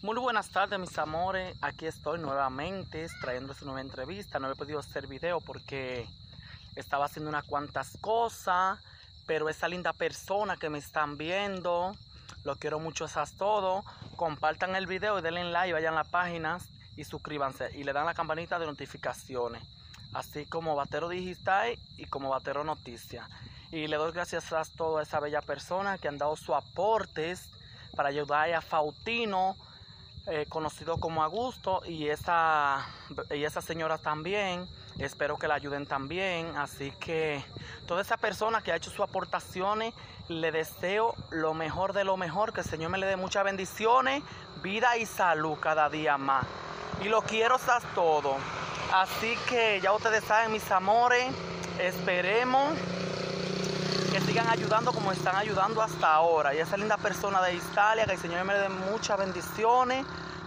Muy buenas tardes mis amores, aquí estoy nuevamente trayéndose una nueva entrevista, no he podido hacer video porque estaba haciendo unas cuantas cosas, pero esa linda persona que me están viendo, lo quiero mucho esas todo, compartan el video y denle like, vayan a las páginas y suscríbanse y le dan la campanita de notificaciones, así como Batero Digital y como Batero Noticias. Y le doy gracias a toda esa bella persona que han dado sus aportes para ayudar a Fautino, eh, conocido como Augusto, y esa, y esa señora también. Espero que la ayuden también. Así que toda esa persona que ha hecho sus aportaciones, le deseo lo mejor de lo mejor. Que el Señor me le dé muchas bendiciones, vida y salud cada día más. Y lo quiero hasta todo. Así que ya ustedes saben, mis amores, esperemos sigan ayudando como están ayudando hasta ahora. Y esa linda persona de Italia, que el Señor me dé muchas bendiciones,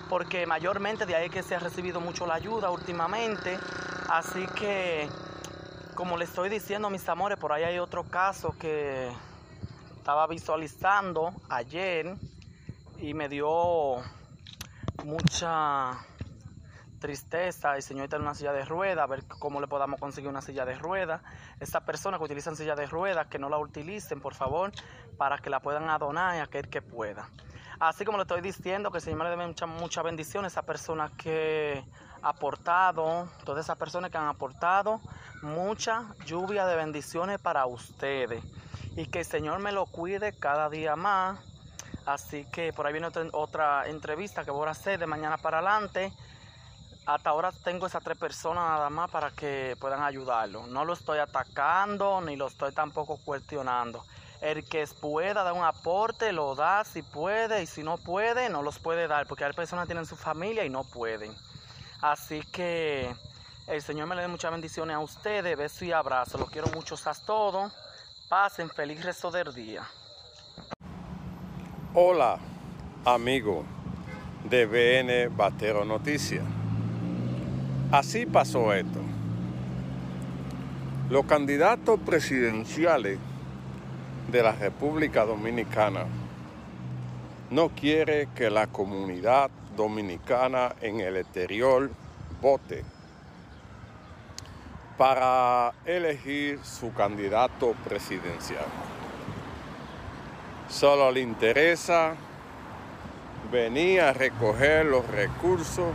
porque mayormente de ahí que se ha recibido mucho la ayuda últimamente. Así que, como le estoy diciendo, mis amores, por ahí hay otro caso que estaba visualizando ayer y me dio mucha tristeza, el señor está en una silla de ruedas, a ver cómo le podamos conseguir una silla de ruedas. Estas personas que utilizan silla de ruedas, que no la utilicen, por favor, para que la puedan adonar a aquel que pueda. Así como le estoy diciendo, que el Señor le dé mucha, mucha bendición a esas personas que ha aportado, todas esas personas que han aportado mucha lluvia de bendiciones para ustedes. Y que el Señor me lo cuide cada día más. Así que por ahí viene otra, otra entrevista que voy a hacer de mañana para adelante hasta ahora tengo esas tres personas nada más para que puedan ayudarlo. No lo estoy atacando ni lo estoy tampoco cuestionando. El que pueda dar un aporte lo da si puede y si no puede no los puede dar porque hay personas que tienen su familia y no pueden. Así que el Señor me le dé muchas bendiciones a ustedes. Besos y abrazos. Los quiero mucho a todos. Pasen feliz resto del día. Hola, amigo de BN Batero Noticias. Así pasó esto. Los candidatos presidenciales de la República Dominicana no quiere que la comunidad dominicana en el exterior vote para elegir su candidato presidencial. Solo le interesa venir a recoger los recursos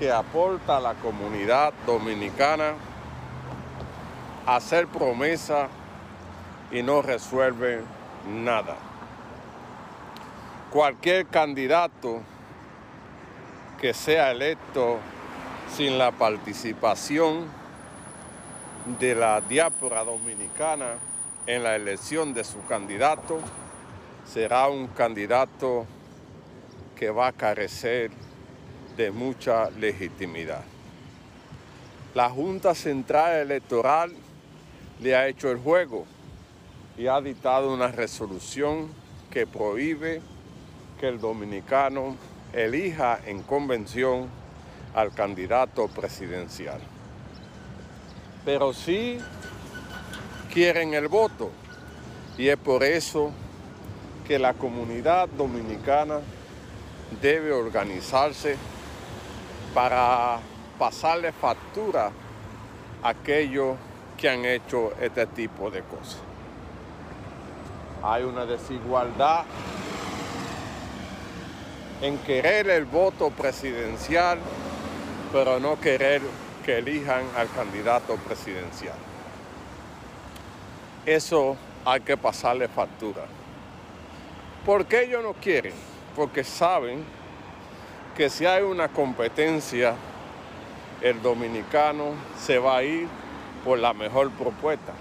que aporta a la comunidad dominicana, hacer promesa y no resuelve nada. Cualquier candidato que sea electo sin la participación de la diáspora dominicana en la elección de su candidato será un candidato que va a carecer de mucha legitimidad. La Junta Central Electoral le ha hecho el juego y ha dictado una resolución que prohíbe que el dominicano elija en convención al candidato presidencial. Pero sí quieren el voto y es por eso que la comunidad dominicana debe organizarse para pasarle factura a aquellos que han hecho este tipo de cosas. Hay una desigualdad en querer el voto presidencial, pero no querer que elijan al candidato presidencial. Eso hay que pasarle factura. ¿Por qué ellos no quieren? Porque saben que si hay una competencia, el dominicano se va a ir por la mejor propuesta.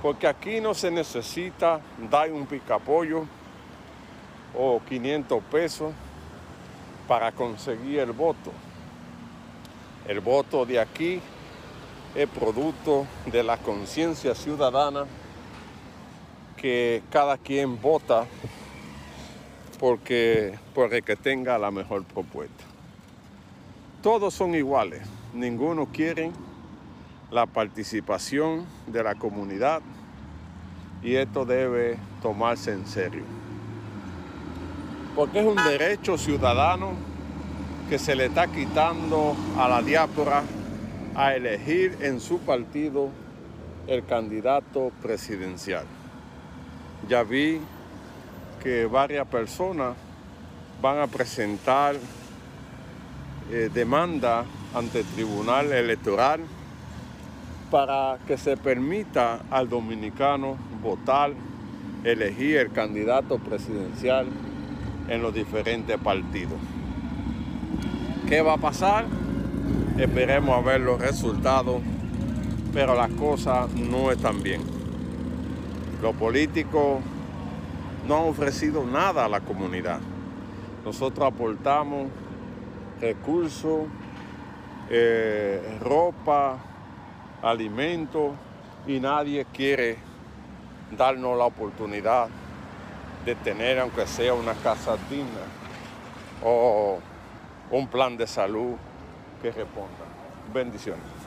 Porque aquí no se necesita dar un picapollo o 500 pesos para conseguir el voto. El voto de aquí es producto de la conciencia ciudadana que cada quien vota porque, porque que tenga la mejor propuesta. Todos son iguales, ninguno quiere la participación de la comunidad y esto debe tomarse en serio. porque es un derecho ciudadano que se le está quitando a la diáspora a elegir en su partido el candidato presidencial. Ya vi que varias personas van a presentar eh, demanda ante el Tribunal Electoral para que se permita al dominicano votar, elegir el candidato presidencial en los diferentes partidos. ¿Qué va a pasar? Esperemos a ver los resultados, pero las cosas no están bien. Los políticos no han ofrecido nada a la comunidad. Nosotros aportamos recursos, eh, ropa, alimentos y nadie quiere darnos la oportunidad de tener, aunque sea una casa digna o un plan de salud que responda. Bendiciones.